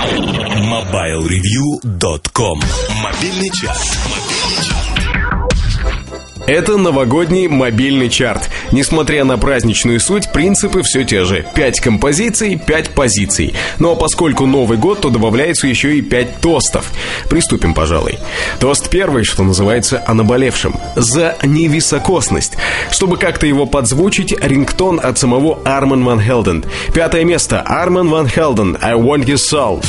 MobileReview.com Мобильный час. Это новогодний мобильный чарт. Несмотря на праздничную суть, принципы все те же. 5 композиций, 5 позиций. Ну а поскольку Новый год, то добавляется еще и 5 тостов. Приступим, пожалуй. Тост первый, что называется, о наболевшем. За невисокосность. Чтобы как-то его подзвучить, рингтон от самого Арман Ван Хелден. Пятое место. Арман Ван Хелден. I want your soul.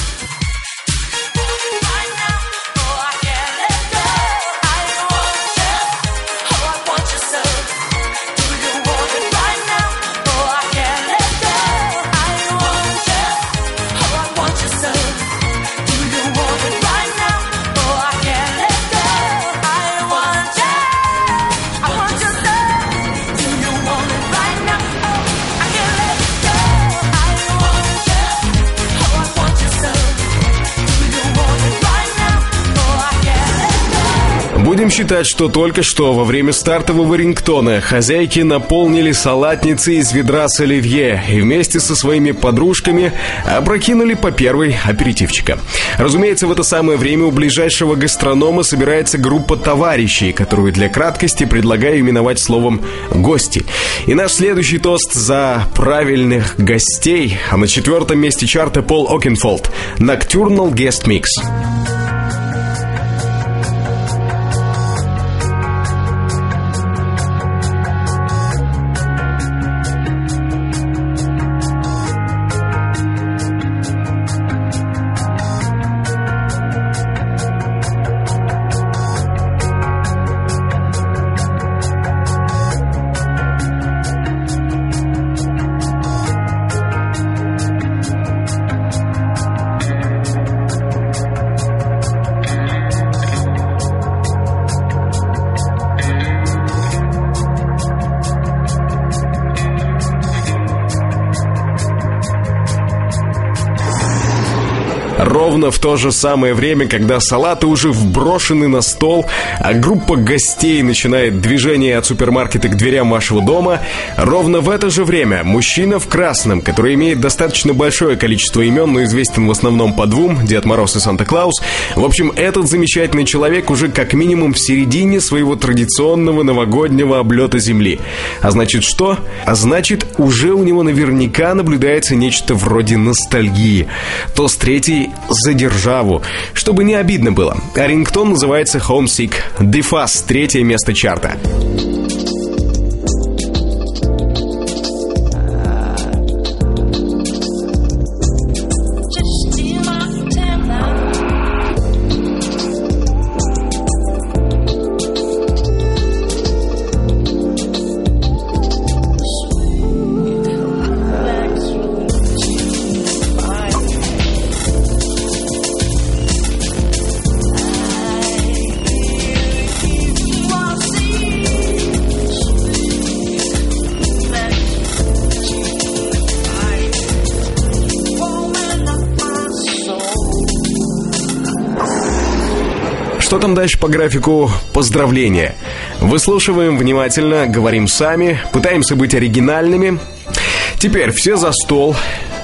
Будем считать, что только что во время стартового рингтона хозяйки наполнили салатницы из ведра с оливье и вместе со своими подружками опрокинули по первой аперитивчика. Разумеется, в это самое время у ближайшего гастронома собирается группа товарищей, которую для краткости предлагаю именовать словом «гости». И наш следующий тост за правильных гостей, а на четвертом месте чарта Пол Окенфолд «Nocturnal Guest Mix». Ровно в то же самое время, когда салаты уже вброшены на стол, а группа гостей начинает движение от супермаркета к дверям вашего дома, ровно в это же время мужчина в красном, который имеет достаточно большое количество имен, но известен в основном по двум, Дед Мороз и Санта-Клаус, в общем, этот замечательный человек уже как минимум в середине своего традиционного новогоднего облета Земли. А значит что? А значит, уже у него наверняка наблюдается нечто вроде ностальгии. Тост третий за державу. Чтобы не обидно было. А рингтон называется Homesick. Дефас, третье место чарта. Что там дальше по графику? Поздравления. Выслушиваем внимательно, говорим сами, пытаемся быть оригинальными. Теперь все за стол.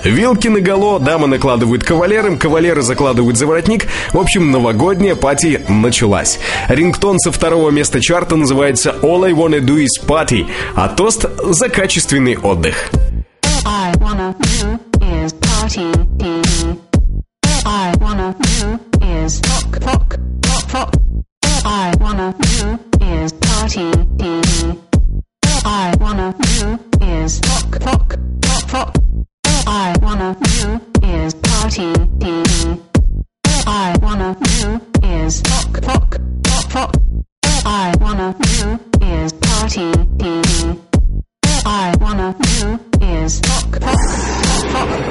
Вилки на голо, дамы накладывают кавалерам, кавалеры закладывают за воротник. В общем, новогодняя пати началась. Рингтон со второго места чарта называется All I Wanna Do Is Party, а тост за качественный отдых. I wanna do is party. Is rock, rock, rock, rock. I wanna do is party. I wanna do is rock, rock.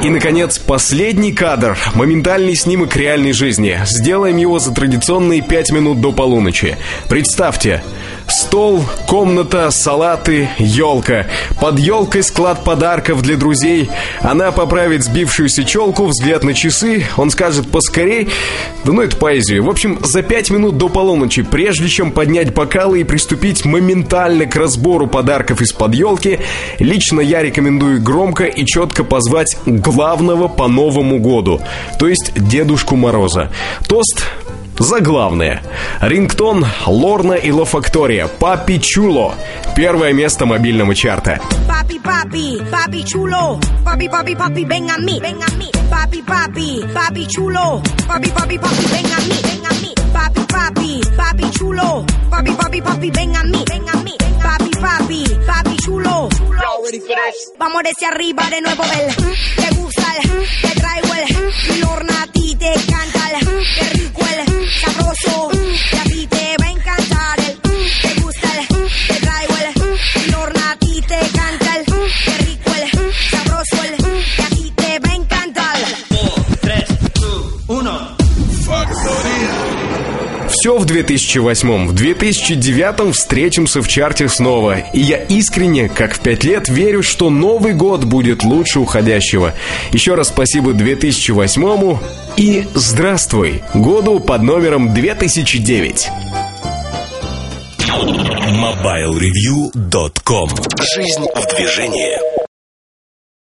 И, наконец, последний кадр. Моментальный снимок реальной жизни. Сделаем его за традиционные пять минут до полуночи. Представьте, Стол, комната, салаты, елка. Под елкой склад подарков для друзей. Она поправит сбившуюся челку, взгляд на часы. Он скажет поскорей. Да ну это поэзию. В общем, за пять минут до полуночи, прежде чем поднять бокалы и приступить моментально к разбору подарков из-под елки, лично я рекомендую громко и четко позвать главного по Новому году, то есть Дедушку Мороза. Тост за главное. Рингтон, Лорна и Лофактория. Папи Чуло. Первое место мобильного чарта. Mí. Papi, papi, papi chulo. Papi, papi, papi, ven a mí, ven a mí. Papi, papi, papi chulo. Papi, papi, papi, ven a mí, ven a mí. Papi, papi, papi chulo. Vamos desde arriba de nuevo el. Te gusta el, te traigo в 2008 В 2009 встретимся в чарте снова. И я искренне, как в пять лет, верю, что Новый год будет лучше уходящего. Еще раз спасибо 2008 и здравствуй году под номером 2009. MobileReview.com Жизнь в движении